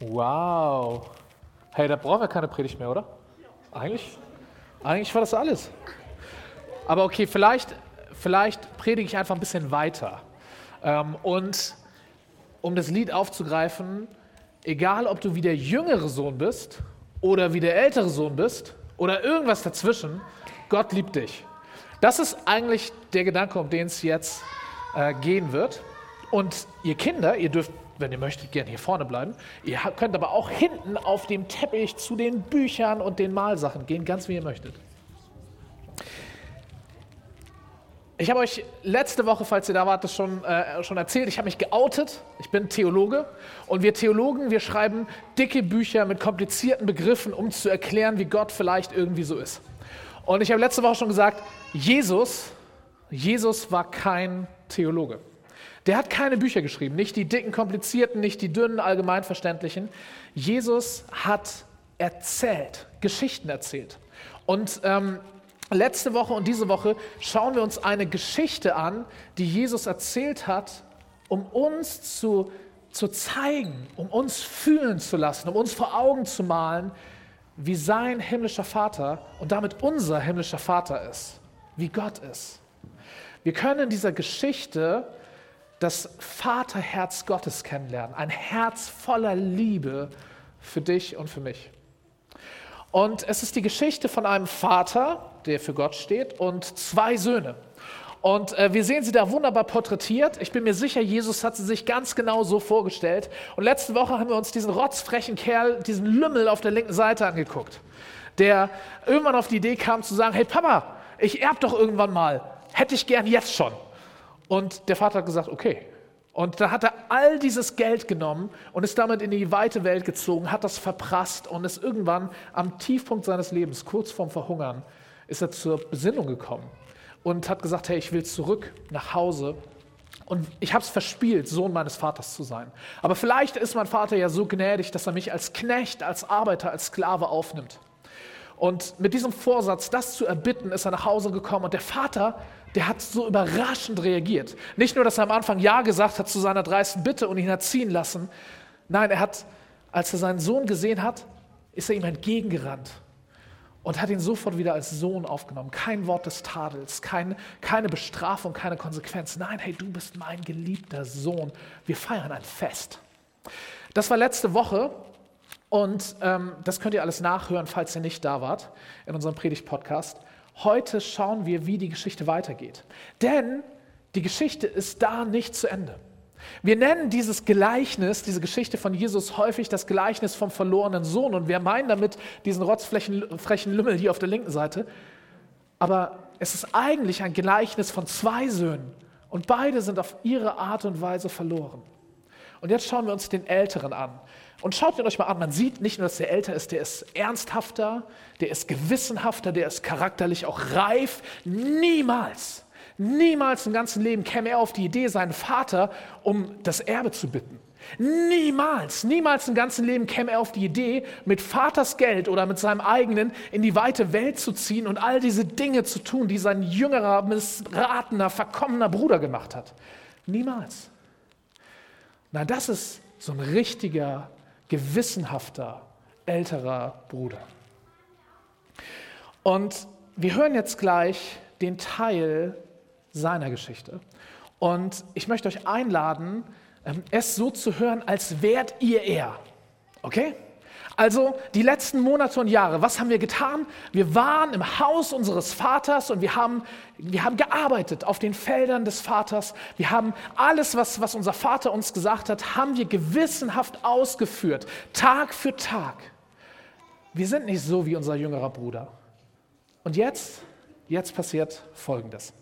Wow. Hey, da brauchen wir keine Predigt mehr, oder? Eigentlich, eigentlich war das alles. Aber okay, vielleicht, vielleicht predige ich einfach ein bisschen weiter. Ähm, und um das Lied aufzugreifen, egal ob du wie der jüngere Sohn bist oder wie der ältere Sohn bist oder irgendwas dazwischen, Gott liebt dich. Das ist eigentlich der Gedanke, um den es jetzt äh, gehen wird. Und ihr Kinder, ihr dürft, wenn ihr möchtet, gerne hier vorne bleiben. Ihr könnt aber auch hinten auf dem Teppich zu den Büchern und den Malsachen gehen, ganz wie ihr möchtet. Ich habe euch letzte Woche, falls ihr da wart, das schon, äh, schon erzählt. Ich habe mich geoutet. Ich bin Theologe. Und wir Theologen, wir schreiben dicke Bücher mit komplizierten Begriffen, um zu erklären, wie Gott vielleicht irgendwie so ist. Und ich habe letzte Woche schon gesagt, Jesus, Jesus war kein Theologe. Der hat keine Bücher geschrieben, nicht die dicken, komplizierten, nicht die dünnen, allgemeinverständlichen. Jesus hat erzählt, Geschichten erzählt. Und ähm, letzte Woche und diese Woche schauen wir uns eine Geschichte an, die Jesus erzählt hat, um uns zu, zu zeigen, um uns fühlen zu lassen, um uns vor Augen zu malen, wie sein himmlischer Vater und damit unser himmlischer Vater ist, wie Gott ist. Wir können in dieser Geschichte das Vaterherz Gottes kennenlernen, ein Herz voller Liebe für dich und für mich. Und es ist die Geschichte von einem Vater, der für Gott steht, und zwei Söhne. Und äh, wir sehen sie da wunderbar porträtiert. Ich bin mir sicher, Jesus hat sie sich ganz genau so vorgestellt. Und letzte Woche haben wir uns diesen rotzfrechen Kerl, diesen Lümmel auf der linken Seite angeguckt, der irgendwann auf die Idee kam zu sagen, hey Papa, ich erb doch irgendwann mal, hätte ich gern jetzt schon. Und der Vater hat gesagt, okay. Und da hat er all dieses Geld genommen und ist damit in die weite Welt gezogen, hat das verprasst und ist irgendwann am Tiefpunkt seines Lebens, kurz vorm Verhungern, ist er zur Besinnung gekommen und hat gesagt, hey, ich will zurück nach Hause. Und ich habe es verspielt, Sohn meines Vaters zu sein. Aber vielleicht ist mein Vater ja so gnädig, dass er mich als Knecht, als Arbeiter, als Sklave aufnimmt. Und mit diesem Vorsatz, das zu erbitten, ist er nach Hause gekommen. Und der Vater, der hat so überraschend reagiert. Nicht nur, dass er am Anfang Ja gesagt hat zu seiner dreisten Bitte und ihn hat ziehen lassen. Nein, er hat, als er seinen Sohn gesehen hat, ist er ihm entgegengerannt und hat ihn sofort wieder als Sohn aufgenommen. Kein Wort des Tadels, kein, keine Bestrafung, keine Konsequenz. Nein, hey, du bist mein geliebter Sohn. Wir feiern ein Fest. Das war letzte Woche und ähm, das könnt ihr alles nachhören, falls ihr nicht da wart, in unserem Predigt-Podcast. Heute schauen wir, wie die Geschichte weitergeht. Denn die Geschichte ist da nicht zu Ende. Wir nennen dieses Gleichnis, diese Geschichte von Jesus häufig das Gleichnis vom verlorenen Sohn und wir meinen damit diesen rotzfrechen Lümmel hier auf der linken Seite. Aber es ist eigentlich ein Gleichnis von zwei Söhnen und beide sind auf ihre Art und Weise verloren. Und jetzt schauen wir uns den Älteren an. Und schaut ihn euch mal an, man sieht nicht nur, dass der älter ist, der ist ernsthafter, der ist gewissenhafter, der ist charakterlich auch reif. Niemals Niemals im ganzen Leben käme er auf die Idee, seinen Vater um das Erbe zu bitten. Niemals, niemals im ganzen Leben käme er auf die Idee, mit Vaters Geld oder mit seinem eigenen in die weite Welt zu ziehen und all diese Dinge zu tun, die sein jüngerer, missratener, verkommener Bruder gemacht hat. Niemals. Na, das ist so ein richtiger, gewissenhafter, älterer Bruder. Und wir hören jetzt gleich den Teil seiner Geschichte. Und ich möchte euch einladen, ähm, es so zu hören, als wärt ihr er. Okay? Also die letzten Monate und Jahre, was haben wir getan? Wir waren im Haus unseres Vaters und wir haben, wir haben gearbeitet auf den Feldern des Vaters. Wir haben alles, was, was unser Vater uns gesagt hat, haben wir gewissenhaft ausgeführt, Tag für Tag. Wir sind nicht so wie unser jüngerer Bruder. Und jetzt, jetzt passiert Folgendes.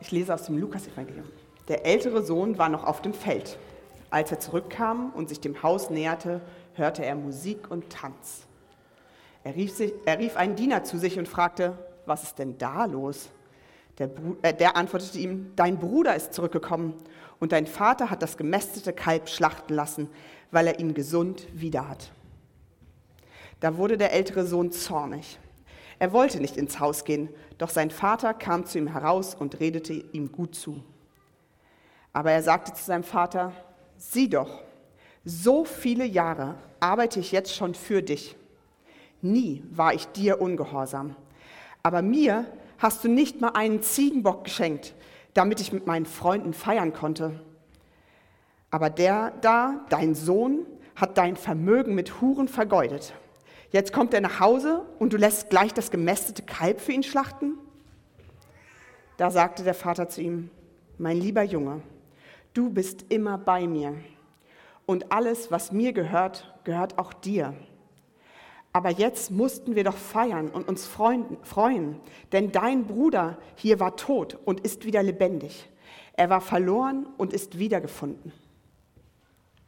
Ich lese aus dem Lukas-Evangelium. Der ältere Sohn war noch auf dem Feld. Als er zurückkam und sich dem Haus näherte, hörte er Musik und Tanz. Er rief, sich, er rief einen Diener zu sich und fragte, was ist denn da los? Der, äh, der antwortete ihm, dein Bruder ist zurückgekommen und dein Vater hat das gemästete Kalb schlachten lassen, weil er ihn gesund wieder hat. Da wurde der ältere Sohn zornig. Er wollte nicht ins Haus gehen, doch sein Vater kam zu ihm heraus und redete ihm gut zu. Aber er sagte zu seinem Vater, sieh doch, So viele Jahre arbeite ich jetzt schon für dich. Nie war ich dir ungehorsam. Aber mir hast du nicht mal einen Ziegenbock geschenkt, damit ich mit meinen Freunden feiern konnte. Aber der da, dein Sohn, hat dein Vermögen mit Huren vergeudet. Jetzt kommt er nach Hause und du lässt gleich das gemästete Kalb für ihn schlachten? Da sagte der Vater zu ihm, mein lieber Junge, du bist immer bei mir und alles, was mir gehört, gehört auch dir. Aber jetzt mussten wir doch feiern und uns freuen, denn dein Bruder hier war tot und ist wieder lebendig. Er war verloren und ist wiedergefunden.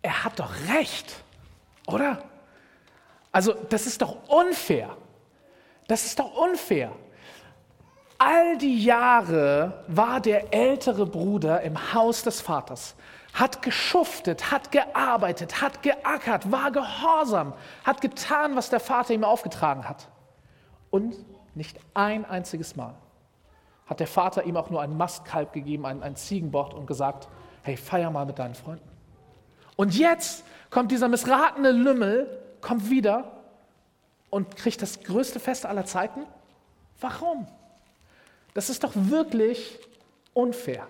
Er hat doch recht, oder? Also das ist doch unfair. Das ist doch unfair. All die Jahre war der ältere Bruder im Haus des Vaters hat geschuftet, hat gearbeitet, hat geackert, war gehorsam, hat getan, was der Vater ihm aufgetragen hat. Und nicht ein einziges Mal hat der Vater ihm auch nur ein Mastkalb gegeben, ein, ein Ziegenbord und gesagt, hey, feier mal mit deinen Freunden. Und jetzt kommt dieser missratene Lümmel, kommt wieder und kriegt das größte Fest aller Zeiten. Warum? Das ist doch wirklich unfair.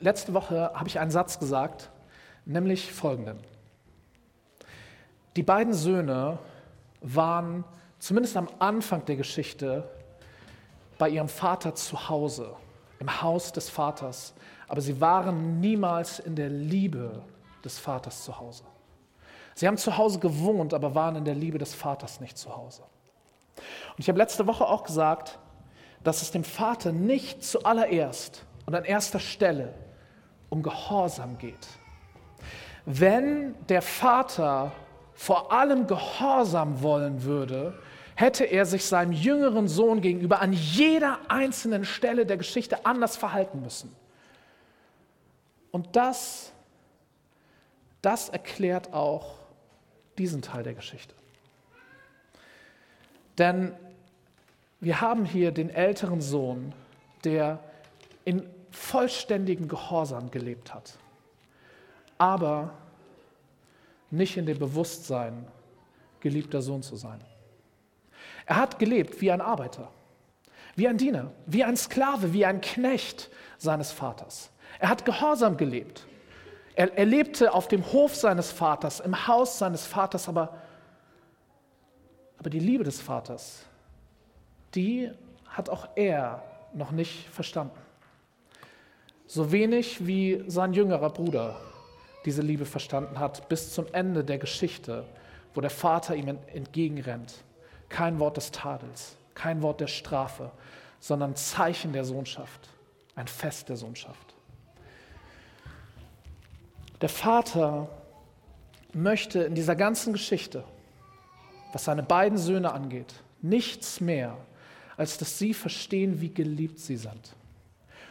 Letzte Woche habe ich einen Satz gesagt, nämlich folgenden. Die beiden Söhne waren zumindest am Anfang der Geschichte bei ihrem Vater zu Hause, im Haus des Vaters, aber sie waren niemals in der Liebe des Vaters zu Hause. Sie haben zu Hause gewohnt, aber waren in der Liebe des Vaters nicht zu Hause. Und ich habe letzte Woche auch gesagt, dass es dem Vater nicht zuallererst und an erster Stelle um Gehorsam geht. Wenn der Vater vor allem Gehorsam wollen würde, hätte er sich seinem jüngeren Sohn gegenüber an jeder einzelnen Stelle der Geschichte anders verhalten müssen. Und das, das erklärt auch diesen Teil der Geschichte. Denn wir haben hier den älteren Sohn, der in vollständigen Gehorsam gelebt hat, aber nicht in dem Bewusstsein, geliebter Sohn zu sein. Er hat gelebt wie ein Arbeiter, wie ein Diener, wie ein Sklave, wie ein Knecht seines Vaters. Er hat gehorsam gelebt. Er, er lebte auf dem Hof seines Vaters, im Haus seines Vaters, aber, aber die Liebe des Vaters, die hat auch er noch nicht verstanden. So wenig wie sein jüngerer Bruder diese Liebe verstanden hat, bis zum Ende der Geschichte, wo der Vater ihm entgegenrennt. Kein Wort des Tadels, kein Wort der Strafe, sondern Zeichen der Sohnschaft, ein Fest der Sohnschaft. Der Vater möchte in dieser ganzen Geschichte, was seine beiden Söhne angeht, nichts mehr, als dass sie verstehen, wie geliebt sie sind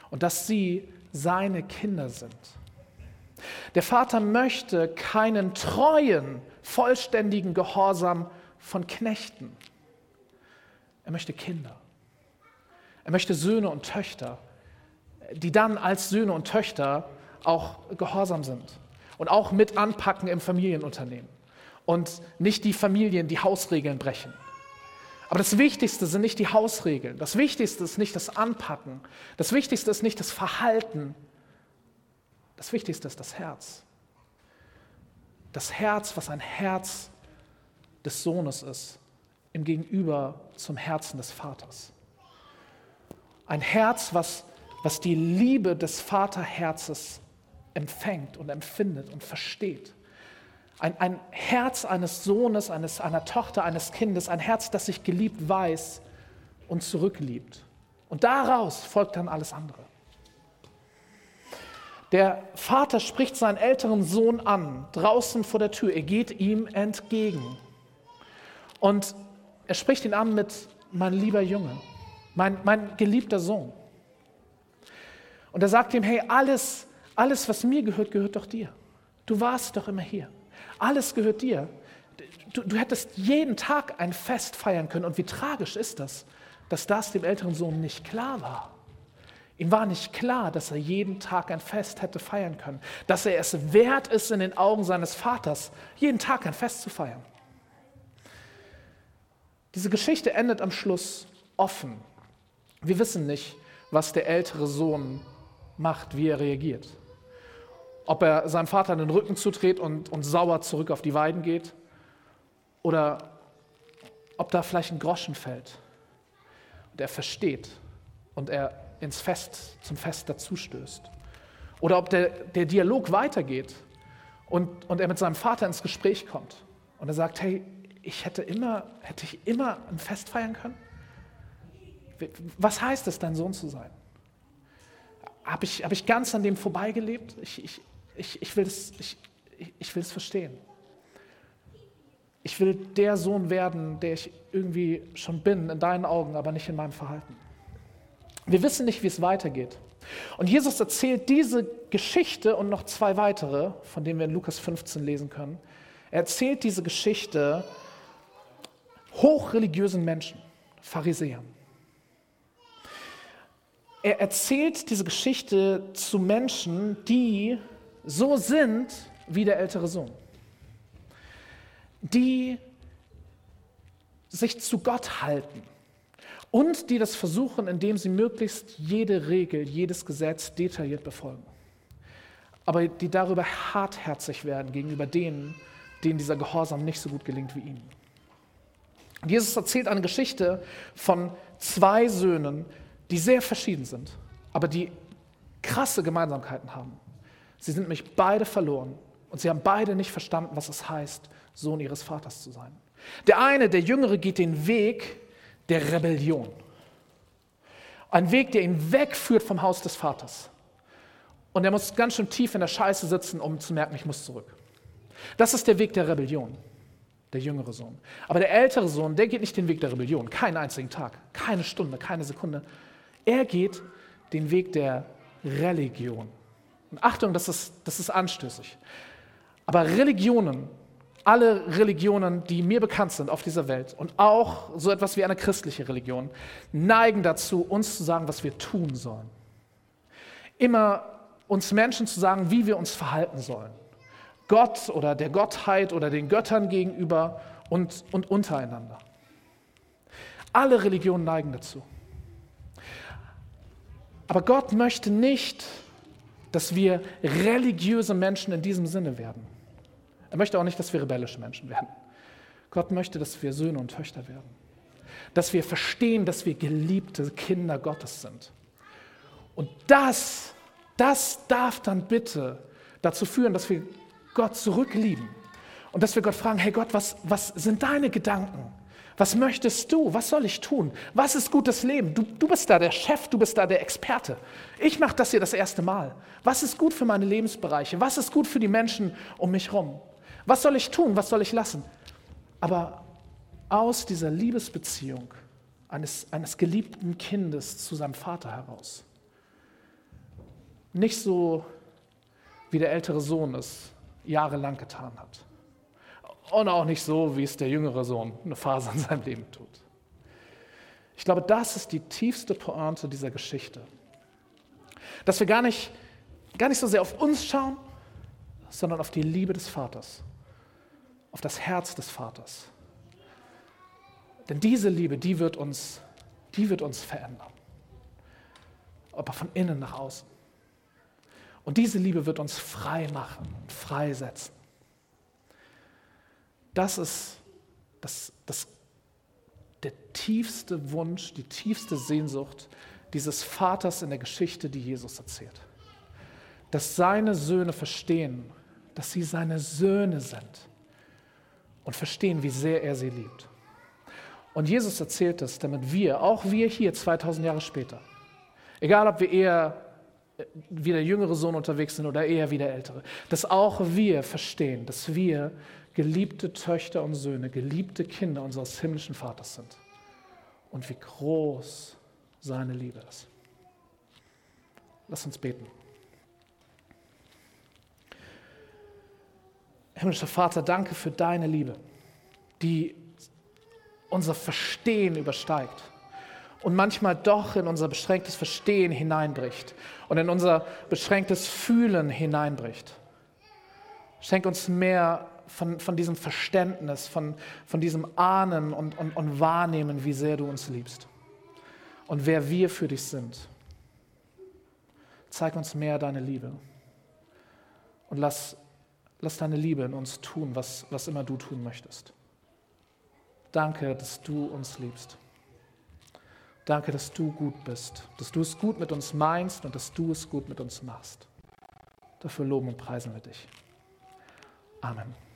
und dass sie seine Kinder sind. Der Vater möchte keinen treuen, vollständigen Gehorsam von Knechten. Er möchte Kinder. Er möchte Söhne und Töchter, die dann als Söhne und Töchter auch gehorsam sind und auch mit anpacken im Familienunternehmen und nicht die Familien die Hausregeln brechen. Aber das Wichtigste sind nicht die Hausregeln. Das Wichtigste ist nicht das Anpacken. Das Wichtigste ist nicht das Verhalten. Das Wichtigste ist das Herz. Das Herz, was ein Herz des Sohnes ist, im Gegenüber zum Herzen des Vaters. Ein Herz, was, was die Liebe des Vaterherzes empfängt und empfindet und versteht. Ein, ein Herz eines Sohnes, eines, einer Tochter, eines Kindes, ein Herz, das sich geliebt weiß und zurückliebt. Und daraus folgt dann alles andere. Der Vater spricht seinen älteren Sohn an, draußen vor der Tür. Er geht ihm entgegen. Und er spricht ihn an mit, mein lieber Junge, mein, mein geliebter Sohn. Und er sagt ihm, hey, alles, alles, was mir gehört, gehört doch dir. Du warst doch immer hier. Alles gehört dir. Du, du hättest jeden Tag ein Fest feiern können. Und wie tragisch ist das, dass das dem älteren Sohn nicht klar war. Ihm war nicht klar, dass er jeden Tag ein Fest hätte feiern können, dass er es wert ist, in den Augen seines Vaters jeden Tag ein Fest zu feiern. Diese Geschichte endet am Schluss offen. Wir wissen nicht, was der ältere Sohn macht, wie er reagiert. Ob er seinem Vater den Rücken zudreht und, und sauer zurück auf die Weiden geht oder ob da vielleicht ein Groschen fällt und er versteht und er ins Fest, zum Fest dazustößt. Oder ob der, der Dialog weitergeht und, und er mit seinem Vater ins Gespräch kommt und er sagt, hey, ich hätte immer, hätte ich immer ein Fest feiern können? Was heißt es, dein Sohn zu sein? Habe ich, hab ich ganz an dem vorbeigelebt? Ich, ich, ich, ich, will das, ich, ich will es verstehen. Ich will der Sohn werden, der ich irgendwie schon bin, in deinen Augen, aber nicht in meinem Verhalten. Wir wissen nicht, wie es weitergeht. Und Jesus erzählt diese Geschichte und noch zwei weitere, von denen wir in Lukas 15 lesen können. Er erzählt diese Geschichte hochreligiösen Menschen, Pharisäern. Er erzählt diese Geschichte zu Menschen, die so sind wie der ältere Sohn, die sich zu Gott halten und die das versuchen, indem sie möglichst jede Regel, jedes Gesetz detailliert befolgen. Aber die darüber hartherzig werden gegenüber denen, denen dieser Gehorsam nicht so gut gelingt wie ihnen. Jesus erzählt eine Geschichte von zwei Söhnen, die sehr verschieden sind, aber die krasse Gemeinsamkeiten haben. Sie sind nämlich beide verloren und sie haben beide nicht verstanden, was es heißt, Sohn ihres Vaters zu sein. Der eine, der Jüngere, geht den Weg der Rebellion. Ein Weg, der ihn wegführt vom Haus des Vaters. Und er muss ganz schön tief in der Scheiße sitzen, um zu merken, ich muss zurück. Das ist der Weg der Rebellion, der jüngere Sohn. Aber der ältere Sohn, der geht nicht den Weg der Rebellion, keinen einzigen Tag, keine Stunde, keine Sekunde. Er geht den Weg der Religion. Und Achtung, das ist, das ist anstößig. Aber Religionen alle Religionen, die mir bekannt sind auf dieser Welt und auch so etwas wie eine christliche Religion, neigen dazu, uns zu sagen, was wir tun sollen. Immer uns Menschen zu sagen, wie wir uns verhalten sollen. Gott oder der Gottheit oder den Göttern gegenüber und, und untereinander. Alle Religionen neigen dazu. Aber Gott möchte nicht, dass wir religiöse Menschen in diesem Sinne werden. Er möchte auch nicht, dass wir rebellische Menschen werden. Gott möchte, dass wir Söhne und Töchter werden. Dass wir verstehen, dass wir geliebte Kinder Gottes sind. Und das, das darf dann bitte dazu führen, dass wir Gott zurücklieben. Und dass wir Gott fragen, hey Gott, was, was sind deine Gedanken? Was möchtest du? Was soll ich tun? Was ist gutes Leben? Du, du bist da der Chef, du bist da der Experte. Ich mache das hier das erste Mal. Was ist gut für meine Lebensbereiche? Was ist gut für die Menschen um mich herum? Was soll ich tun? Was soll ich lassen? Aber aus dieser Liebesbeziehung eines, eines geliebten Kindes zu seinem Vater heraus. Nicht so, wie der ältere Sohn es jahrelang getan hat. Und auch nicht so, wie es der jüngere Sohn eine Phase in seinem Leben tut. Ich glaube, das ist die tiefste Pointe dieser Geschichte. Dass wir gar nicht, gar nicht so sehr auf uns schauen, sondern auf die Liebe des Vaters auf das Herz des Vaters. Denn diese Liebe, die wird uns, die wird uns verändern. Aber von innen nach außen. Und diese Liebe wird uns frei machen freisetzen. Das ist das, das, der tiefste Wunsch, die tiefste Sehnsucht dieses Vaters in der Geschichte, die Jesus erzählt. Dass seine Söhne verstehen, dass sie seine Söhne sind und verstehen, wie sehr er sie liebt. Und Jesus erzählt es, damit wir, auch wir hier 2000 Jahre später, egal ob wir eher wie der jüngere Sohn unterwegs sind oder eher wie der ältere, dass auch wir verstehen, dass wir geliebte Töchter und Söhne, geliebte Kinder unseres himmlischen Vaters sind. Und wie groß seine Liebe ist. Lass uns beten. Himmlischer Vater, danke für deine Liebe, die unser Verstehen übersteigt. und manchmal doch in unser beschränktes Verstehen hineinbricht und in unser beschränktes Fühlen hineinbricht. Schenk uns mehr von, von diesem Verständnis, von, von diesem Ahnen und, und, und Wahrnehmen, wie sehr du uns liebst und wer wir für dich sind. Zeig uns mehr deine Liebe und lass, lass deine Liebe in uns tun, was, was immer du tun möchtest. Danke, dass du uns liebst. Danke, dass du gut bist, dass du es gut mit uns meinst und dass du es gut mit uns machst. Dafür loben und preisen wir dich. Amen.